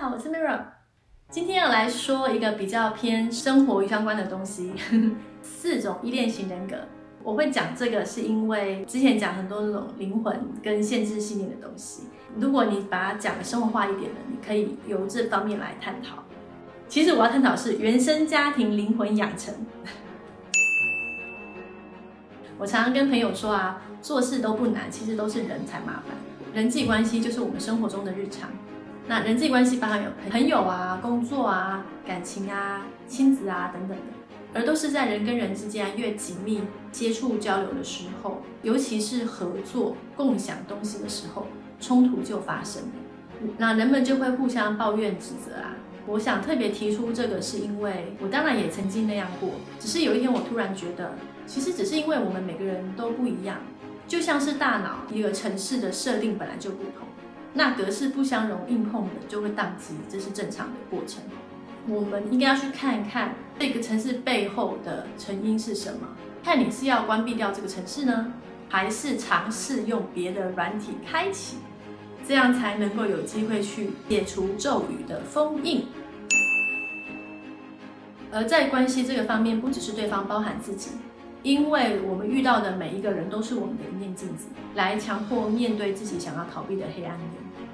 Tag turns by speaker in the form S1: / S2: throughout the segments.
S1: 好，我是 Mira，今天要来说一个比较偏生活相关的东西，四种依恋型人格。我会讲这个是因为之前讲很多那种灵魂跟限制信念的东西，如果你把它讲的生活化一点的，你可以由这方面来探讨。其实我要探讨是原生家庭灵魂养成。我常常跟朋友说啊，做事都不难，其实都是人才麻烦。人际关系就是我们生活中的日常。那人际关系包含有朋友啊、工作啊、感情啊、亲子啊等等的，而都是在人跟人之间越紧密接触交流的时候，尤其是合作共享东西的时候，冲突就发生了。那人们就会互相抱怨指责啊。我想特别提出这个，是因为我当然也曾经那样过，只是有一天我突然觉得，其实只是因为我们每个人都不一样，就像是大脑一个城市的设定本来就不同，那格式不相容，硬碰的就会宕机，这是正常的过程。我们应该要去看一看这个城市背后的成因是什么，看你是要关闭掉这个城市呢，还是尝试用别的软体开启，这样才能够有机会去解除咒语的封印。而在关系这个方面，不只是对方，包含自己，因为我们遇到的每一个人都是我们的一面镜子，来强迫面对自己想要逃避的黑暗面。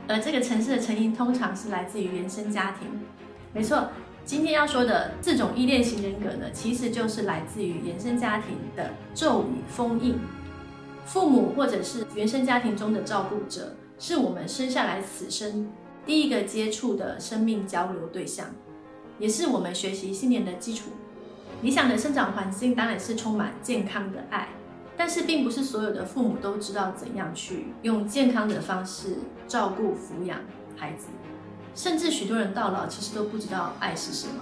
S1: 而这个城市的成因，通常是来自于原生家庭。没错，今天要说的这种依恋型人格呢，其实就是来自于原生家庭的咒语封印。父母或者是原生家庭中的照顾者，是我们生下来此生第一个接触的生命交流对象。也是我们学习信念的基础。理想的生长环境当然是充满健康的爱，但是并不是所有的父母都知道怎样去用健康的方式照顾抚养孩子，甚至许多人到老其实都不知道爱是什么。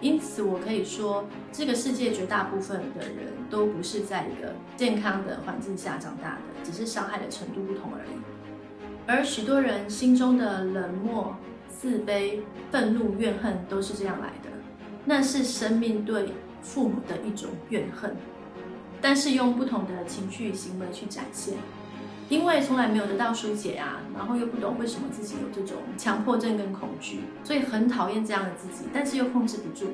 S1: 因此，我可以说，这个世界绝大部分的人都不是在一个健康的环境下长大的，只是伤害的程度不同而已。而许多人心中的冷漠。自卑、愤怒、怨恨都是这样来的，那是生命对父母的一种怨恨，但是用不同的情绪行为去展现，因为从来没有得到疏解啊，然后又不懂为什么自己有这种强迫症跟恐惧，所以很讨厌这样的自己，但是又控制不住。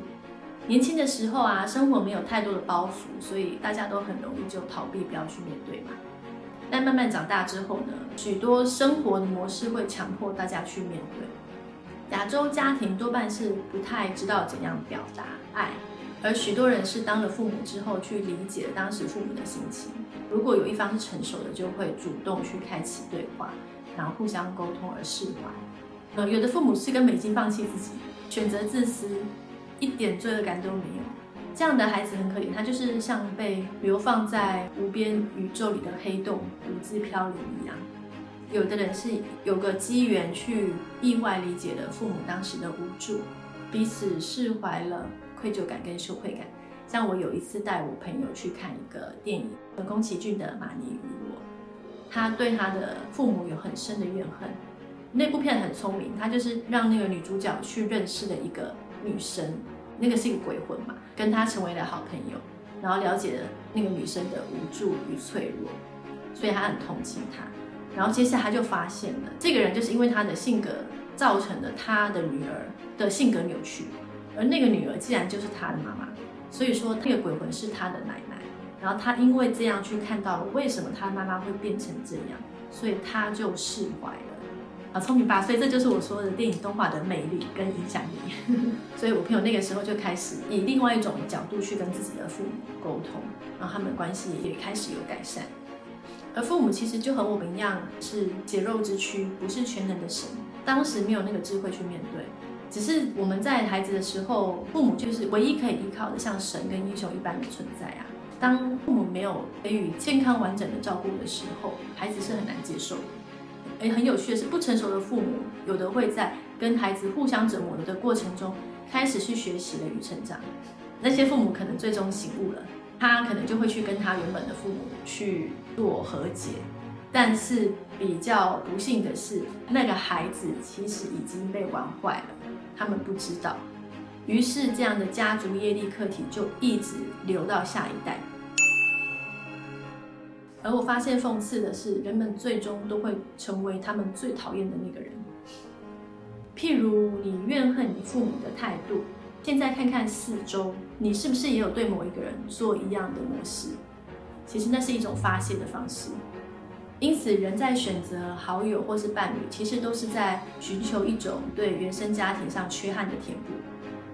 S1: 年轻的时候啊，生活没有太多的包袱，所以大家都很容易就逃避，不要去面对嘛。但慢慢长大之后呢，许多生活的模式会强迫大家去面对。亚洲家庭多半是不太知道怎样表达爱，而许多人是当了父母之后去理解当时父母的心情。如果有一方是成熟的，就会主动去开启对话，然后互相沟通而释怀。呃，有的父母是根本已经放弃自己，选择自私，一点罪恶感都没有。这样的孩子很可怜，他就是像被流放在无边宇宙里的黑洞，独自飘零一样。有的人是有个机缘去意外理解了父母当时的无助，彼此释怀了愧疚感跟羞愧感。像我有一次带我朋友去看一个电影，宫崎骏的《马尼与我》，他对他的父母有很深的怨恨。那部片很聪明，他就是让那个女主角去认识了一个女生，那个是一个鬼魂嘛，跟他成为了好朋友，然后了解了那个女生的无助与脆弱，所以他很同情她。然后接下来他就发现了，这个人就是因为他的性格造成了他的女儿的性格扭曲，而那个女儿既然就是他的妈妈，所以说那个鬼魂是他的奶奶。然后他因为这样去看到了为什么他妈妈会变成这样，所以他就释怀了。啊，聪明吧？所以这就是我说的电影动画的魅力跟影响力。所以我朋友那个时候就开始以另外一种角度去跟自己的父母沟通，然后他们关系也开始有改善。而父母其实就和我们一样，是血肉之躯，不是全能的神。当时没有那个智慧去面对，只是我们在孩子的时候，父母就是唯一可以依靠的，像神跟英雄一般的存在啊。当父母没有给予健康完整的照顾的时候，孩子是很难接受的。诶，很有趣的是，不成熟的父母有的会在跟孩子互相折磨的过程中，开始去学习了与成长。那些父母可能最终醒悟了。他可能就会去跟他原本的父母去做和解，但是比较不幸的是，那个孩子其实已经被玩坏了，他们不知道。于是这样的家族业力课题就一直流到下一代。而我发现讽刺的是，人们最终都会成为他们最讨厌的那个人。譬如你怨恨你父母的态度，现在看看四周，你是不是也有对某一个人做一样的模式？其实那是一种发泄的方式。因此，人在选择好友或是伴侣，其实都是在寻求一种对原生家庭上缺憾的填补。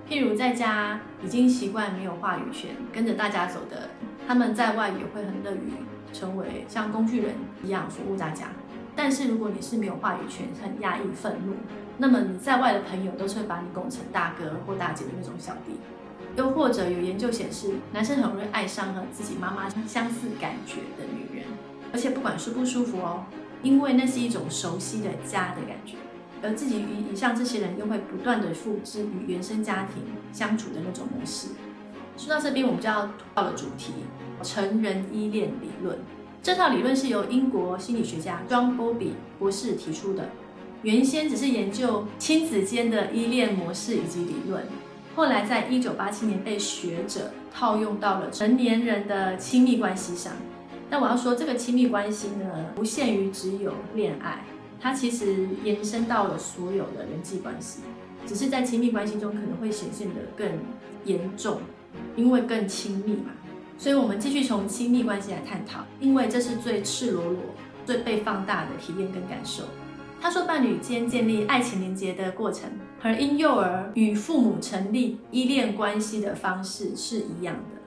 S1: 譬如在家已经习惯没有话语权，跟着大家走的，他们在外也会很乐于成为像工具人一样服务大家。但是如果你是没有话语权、很压抑、愤怒，那么你在外的朋友都是会把你拱成大哥或大姐的那种小弟。又或者有研究显示，男生很容易爱上和自己妈妈相似感觉的女人，而且不管舒不舒服哦，因为那是一种熟悉的家的感觉。而自己与以上这些人又会不断的复制与原生家庭相处的那种模式。说到这边，我们就要到了主题——成人依恋理论。这套理论是由英国心理学家 John Bowlby 博士提出的。原先只是研究亲子间的依恋模式以及理论，后来在一九八七年被学者套用到了成年人的亲密关系上。但我要说，这个亲密关系呢，不限于只有恋爱，它其实延伸到了所有的人际关系，只是在亲密关系中可能会显现得更严重，因为更亲密嘛。所以，我们继续从亲密关系来探讨，因为这是最赤裸裸、最被放大的体验跟感受。他说，伴侣间建立爱情连接的过程，和婴幼儿与父母成立依恋关系的方式是一样的。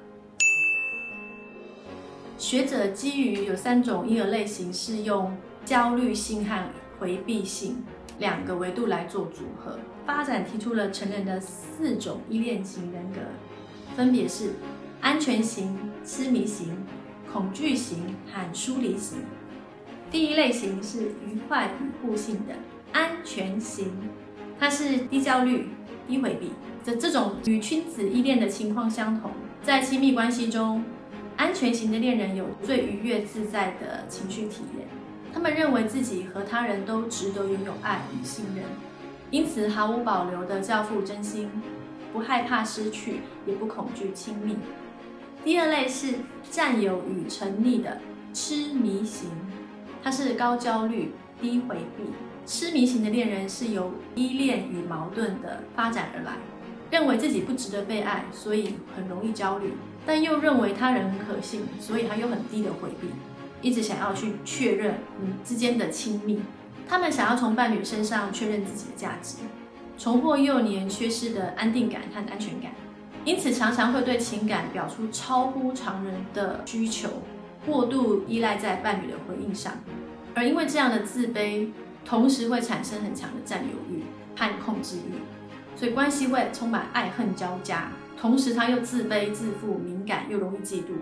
S1: 学者基于有三种婴儿类型，是用焦虑性和回避性两个维度来做组合，发展提出了成人的四种依恋型人格，分别是。安全型、痴迷型、恐惧型和疏离型。第一类型是愉快与互信的安全型，它是低焦虑、低回避。这这种与亲子依恋的情况相同，在亲密关系中，安全型的恋人有最愉悦自在的情绪体验。他们认为自己和他人都值得拥有爱与信任，因此毫无保留地交付真心，不害怕失去，也不恐惧亲密。第二类是占有与沉溺的痴迷型，它是高焦虑、低回避。痴迷型的恋人是由依恋与矛盾的发展而来，认为自己不值得被爱，所以很容易焦虑，但又认为他人很可信，所以他又很低的回避，一直想要去确认你之间的亲密。他们想要从伴侣身上确认自己的价值，重获幼年缺失的安定感和安全感。因此，常常会对情感表出超乎常人的需求，过度依赖在伴侣的回应上，而因为这样的自卑，同时会产生很强的占有欲和控制欲，所以关系会充满爱恨交加。同时，他又自卑、自负、敏感，又容易嫉妒，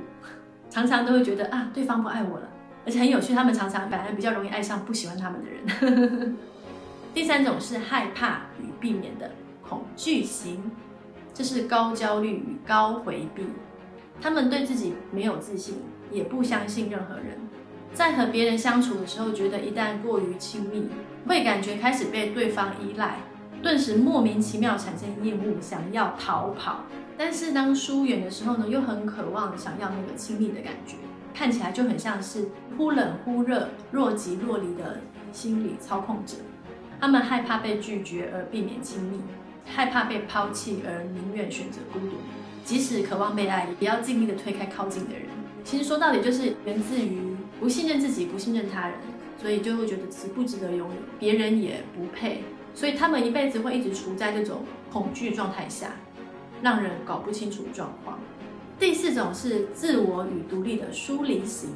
S1: 常常都会觉得啊，对方不爱我了。而且很有趣，他们常常反而比较容易爱上不喜欢他们的人。第三种是害怕与避免的恐惧型。这是高焦虑与高回避，他们对自己没有自信，也不相信任何人。在和别人相处的时候，觉得一旦过于亲密，会感觉开始被对方依赖，顿时莫名其妙产生厌恶，想要逃跑。但是当疏远的时候呢，又很渴望想要那个亲密的感觉，看起来就很像是忽冷忽热、若即若离的心理操控者。他们害怕被拒绝而避免亲密。害怕被抛弃而宁愿选择孤独，即使渴望被爱，也要尽力的推开靠近的人。其实说到底，就是源自于不信任自己，不信任他人，所以就会觉得值不值得拥有，别人也不配，所以他们一辈子会一直处在这种恐惧状态下，让人搞不清楚状况。第四种是自我与独立的疏离型，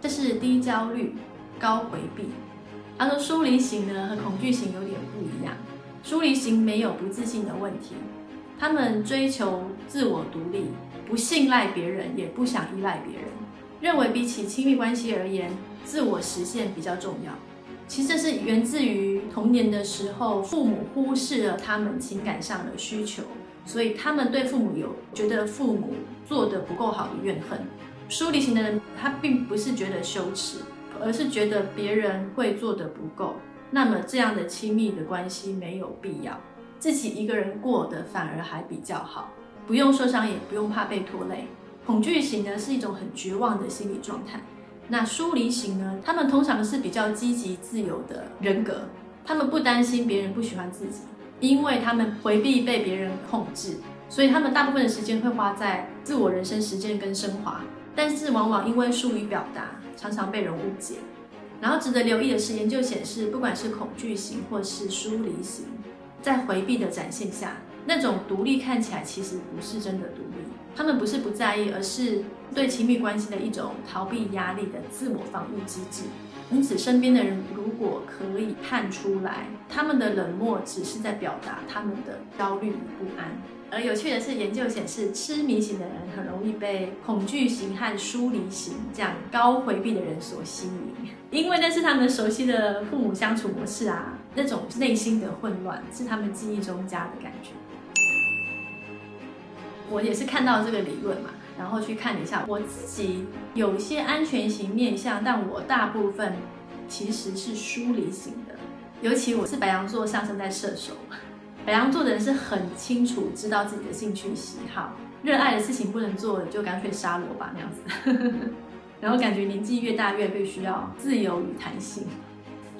S1: 这是低焦虑、高回避。他说疏离型呢和恐惧型有点不一样。疏离型没有不自信的问题，他们追求自我独立，不信赖别人，也不想依赖别人，认为比起亲密关系而言，自我实现比较重要。其实这是源自于童年的时候，父母忽视了他们情感上的需求，所以他们对父母有觉得父母做的不够好的怨恨。疏离型的人，他并不是觉得羞耻，而是觉得别人会做的不够。那么这样的亲密的关系没有必要，自己一个人过的反而还比较好，不用受伤，也不用怕被拖累。恐惧型呢是一种很绝望的心理状态，那疏离型呢，他们通常是比较积极自由的人格，他们不担心别人不喜欢自己，因为他们回避被别人控制，所以他们大部分的时间会花在自我人生实践跟升华。但是往往因为疏于表达，常常被人误解。然后值得留意的是，研究显示，不管是恐惧型或是疏离型，在回避的展现下，那种独立看起来其实不是真的独立。他们不是不在意，而是对亲密关系的一种逃避压力的自我防御机制。因此，身边的人如果可以看出来，他们的冷漠只是在表达他们的焦虑与不安。而有趣的是，研究显示，痴迷型的人很容易被恐惧型和疏离型这样高回避的人所吸引，因为那是他们熟悉的父母相处模式啊，那种内心的混乱是他们记忆中家的感觉。我也是看到这个理论嘛，然后去看一下，我自己有些安全型面相，但我大部分其实是疏离型的，尤其我是白羊座上升在射手。白羊座的人是很清楚知道自己的兴趣喜好，热爱的事情不能做，就干脆杀了我吧那样子。然后感觉年纪越大越越需要自由与弹性，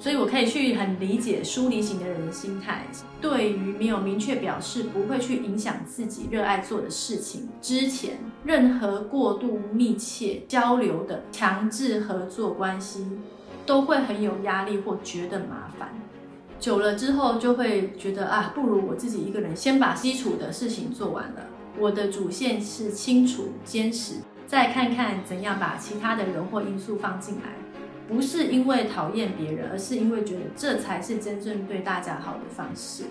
S1: 所以我可以去很理解疏离型的人的心态。对于没有明确表示不会去影响自己热爱做的事情之前，任何过度密切交流的强制合作关系，都会很有压力或觉得麻烦。久了之后，就会觉得啊，不如我自己一个人先把基础的事情做完了。我的主线是清楚、坚实，再看看怎样把其他的人或因素放进来。不是因为讨厌别人，而是因为觉得这才是真正对大家好的方式，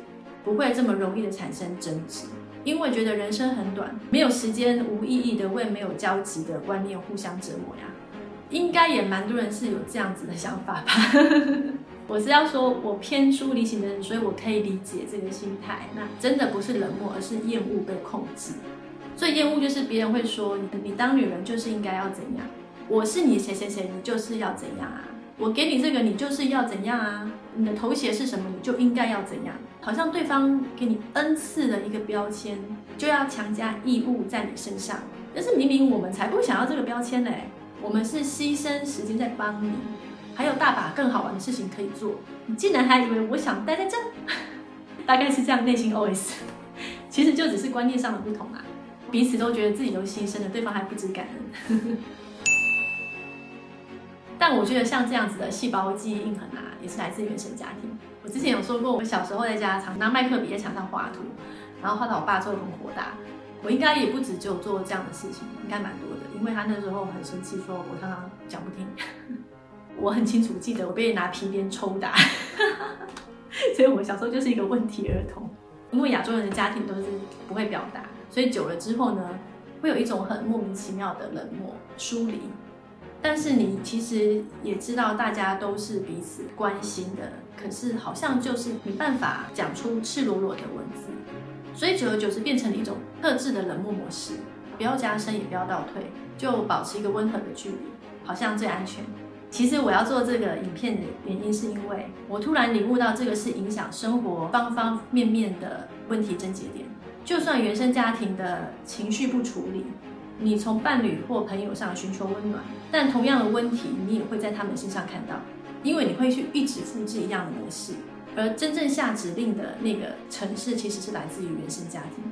S1: 不会这么容易的产生争执。因为觉得人生很短，没有时间无意义的为没有交集的观念互相折磨呀。应该也蛮多人是有这样子的想法吧。我是要说，我偏疏离型的人，所以我可以理解这个心态。那真的不是冷漠，而是厌恶被控制。最厌恶就是别人会说你，你当女人就是应该要怎样？我是你谁谁谁，你就是要怎样啊？我给你这个，你就是要怎样啊？你的头衔是什么，你就应该要怎样？好像对方给你恩赐的一个标签，就要强加义务在你身上。但是明明我们才不想要这个标签嘞，我们是牺牲时间在帮你。还有大把更好玩的事情可以做，你竟然还以为我想待在这？大概是这样内心 OS，其实就只是观念上的不同啊，彼此都觉得自己都牺牲了，对方还不知感恩。但我觉得像这样子的细胞记忆印痕啊，也是来自原生家庭。我之前有说过，我小时候在家常拿麦克笔在墙上画图，然后画到我爸做的很火大。我应该也不止只有做这样的事情，应该蛮多的，因为他那时候很生气，说我常常讲不听。我很清楚记得我被拿皮鞭抽打，所以我小时候就是一个问题儿童。因为亚洲人的家庭都是不会表达，所以久了之后呢，会有一种很莫名其妙的冷漠、疏离。但是你其实也知道，大家都是彼此关心的，可是好像就是没办法讲出赤裸裸的文字，所以久而久之变成了一种克制的冷漠模式，不要加深，也不要倒退，就保持一个温和的距离，好像最安全。其实我要做这个影片的原因，是因为我突然领悟到，这个是影响生活方方面面的问题症结点。就算原生家庭的情绪不处理，你从伴侣或朋友上寻求温暖，但同样的问题你也会在他们身上看到，因为你会去一直复制一样的模式。而真正下指令的那个城市，其实是来自于原生家庭。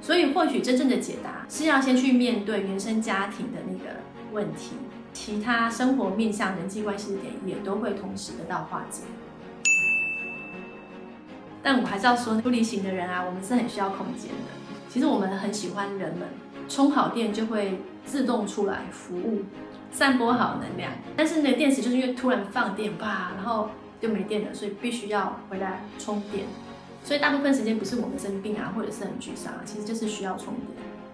S1: 所以或许真正的解答，是要先去面对原生家庭的那个问题。其他生活面向人际关系的点也都会同时得到化解，但我还是要说，疏离型的人啊，我们是很需要空间的。其实我们很喜欢人们，充好电就会自动出来服务，散播好能量。但是那个电池就是因为突然放电吧，然后就没电了，所以必须要回来充电。所以大部分时间不是我们生病啊，或者是很沮丧啊，其实就是需要充电，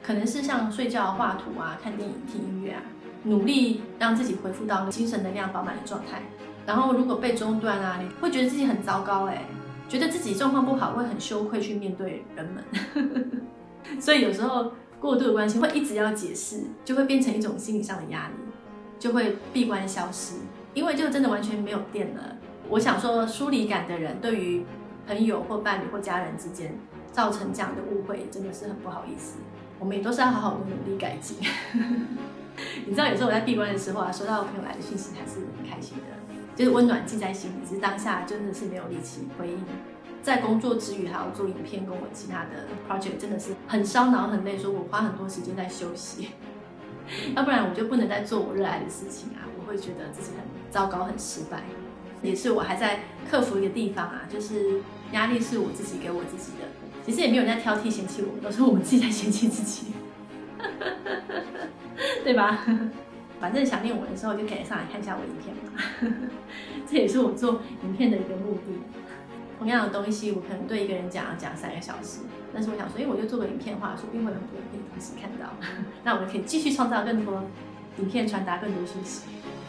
S1: 可能是像睡觉、画图啊、看电影、听音乐啊。努力让自己恢复到精神能量饱满的状态，然后如果被中断啊，你会觉得自己很糟糕哎，觉得自己状况不好，会很羞愧去面对人们。所以有时候过度的关心会一直要解释，就会变成一种心理上的压力，就会闭关消失，因为就真的完全没有电了。我想说，疏离感的人对于朋友或伴侣或家人之间造成这样的误会，真的是很不好意思。我们也都是要好好的努力改进。你知道有时候我在闭关的时候啊，收到朋友来的信息还是很开心的。就是温暖记在心里，只是当下真的是没有力气回应。在工作之余还要做影片，跟我其他的 project 真的是很烧脑很累，说我花很多时间在休息，要不然我就不能再做我热爱的事情啊，我会觉得自己很糟糕很失败，也是我还在克服一个地方啊，就是压力是我自己给我自己的，其实也没有人在挑剔嫌弃我们，都是我们自己在嫌弃自己，对吧？反正想念我的时候就可以上来看一下我影片嘛，这也是我做影片的一个目的。同样的东西，我可能对一个人讲要讲三个小时，但是我想说，哎，我就做个影片话，说不定会有很多人可以同时看到，那我们可以继续创造更多影片，传达更多讯息。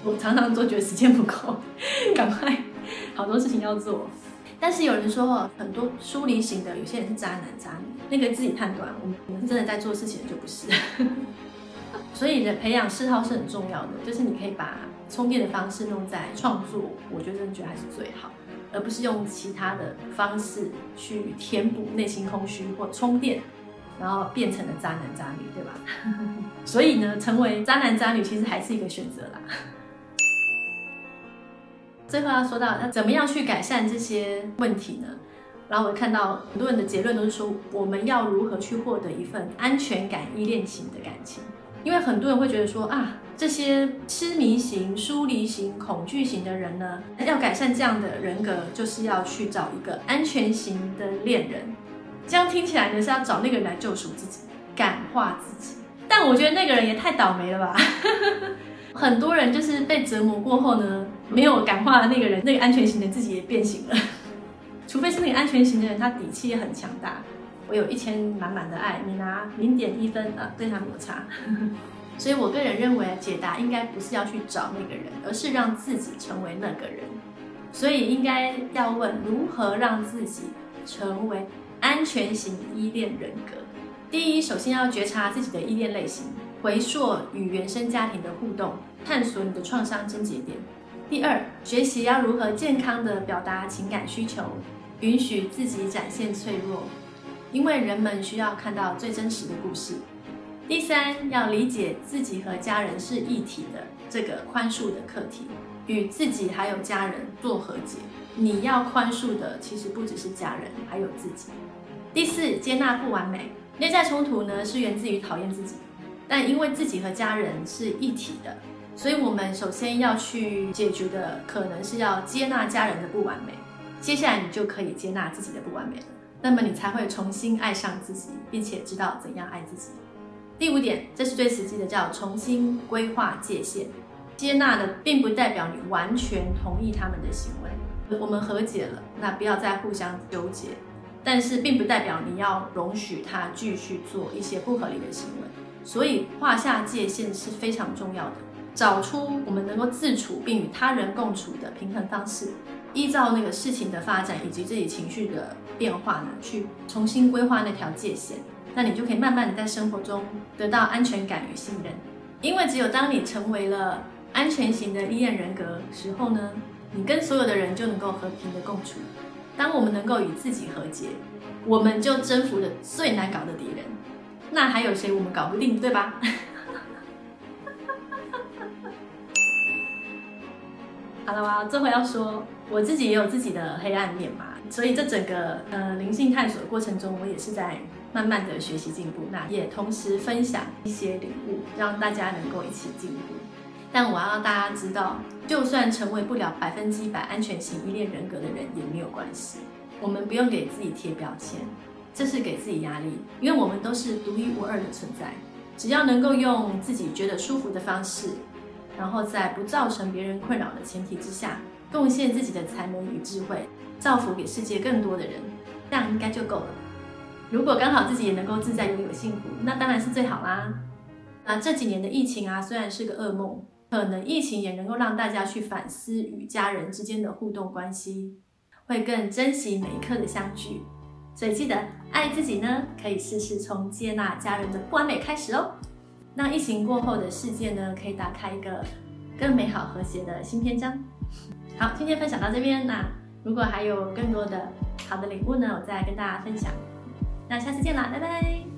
S1: 我常常都觉得时间不够，赶快好多事情要做。但是有人说，很多疏离型的，有些人是渣男渣女，那个自己判断。我们我们真的在做事情的，就不是。所以的培养嗜好是很重要的，就是你可以把充电的方式弄在创作，我觉得真的觉得还是最好。而不是用其他的方式去填补内心空虚或充电，然后变成了渣男渣女，对吧？所以呢，成为渣男渣女其实还是一个选择啦。最后要说到，那怎么样去改善这些问题呢？然后我看到很多人的结论都是说，我们要如何去获得一份安全感、依恋型的感情？因为很多人会觉得说啊。这些痴迷型、疏离型、恐惧型的人呢，要改善这样的人格，就是要去找一个安全型的恋人。这样听起来呢，是要找那个人来救赎自己、感化自己。但我觉得那个人也太倒霉了吧！很多人就是被折磨过后呢，没有感化的那个人，那个安全型的自己也变形了。除非是那个安全型的人，他底气也很强大。我有一千满满的爱，你拿零点一分啊，对他摩擦。所以，我个人认为，解答应该不是要去找那个人，而是让自己成为那个人。所以，应该要问如何让自己成为安全型依恋人格。第一，首先要觉察自己的依恋类型，回溯与原生家庭的互动，探索你的创伤症结点。第二，学习要如何健康的表达情感需求，允许自己展现脆弱，因为人们需要看到最真实的故事。第三，要理解自己和家人是一体的这个宽恕的课题，与自己还有家人做和解。你要宽恕的其实不只是家人，还有自己。第四，接纳不完美。内在冲突呢是源自于讨厌自己，但因为自己和家人是一体的，所以我们首先要去解决的可能是要接纳家人的不完美。接下来你就可以接纳自己的不完美了，那么你才会重新爱上自己，并且知道怎样爱自己。第五点，这是最实际的，叫重新规划界限。接纳的并不代表你完全同意他们的行为，我们和解了，那不要再互相纠结。但是并不代表你要容许他继续做一些不合理的行为。所以划下界限是非常重要的，找出我们能够自处并与他人共处的平衡方式，依照那个事情的发展以及自己情绪的变化呢，去重新规划那条界限。那你就可以慢慢的在生活中得到安全感与信任，因为只有当你成为了安全型的依恋人格时候呢，你跟所有的人就能够和平的共处。当我们能够与自己和解，我们就征服了最难搞的敌人。那还有谁我们搞不定，对吧？好了哇，这回要说我自己也有自己的黑暗面嘛，所以这整个呃灵性探索的过程中，我也是在。慢慢的学习进步，那也同时分享一些领悟，让大家能够一起进步。但我要让大家知道，就算成为不了百分之一百安全型依恋人格的人也没有关系。我们不用给自己贴标签，这是给自己压力，因为我们都是独一无二的存在。只要能够用自己觉得舒服的方式，然后在不造成别人困扰的前提之下，贡献自己的才能与智慧，造福给世界更多的人，这样应该就够了。如果刚好自己也能够自在拥有幸福，那当然是最好啦。那这几年的疫情啊，虽然是个噩梦，可能疫情也能够让大家去反思与家人之间的互动关系，会更珍惜每一刻的相聚。所以记得爱自己呢，可以试试从接纳家人的不完美开始哦。那疫情过后的世界呢，可以打开一个更美好和谐的新篇章。好，今天分享到这边，那如果还有更多的好的礼物呢，我再跟大家分享。那下次见啦，拜拜。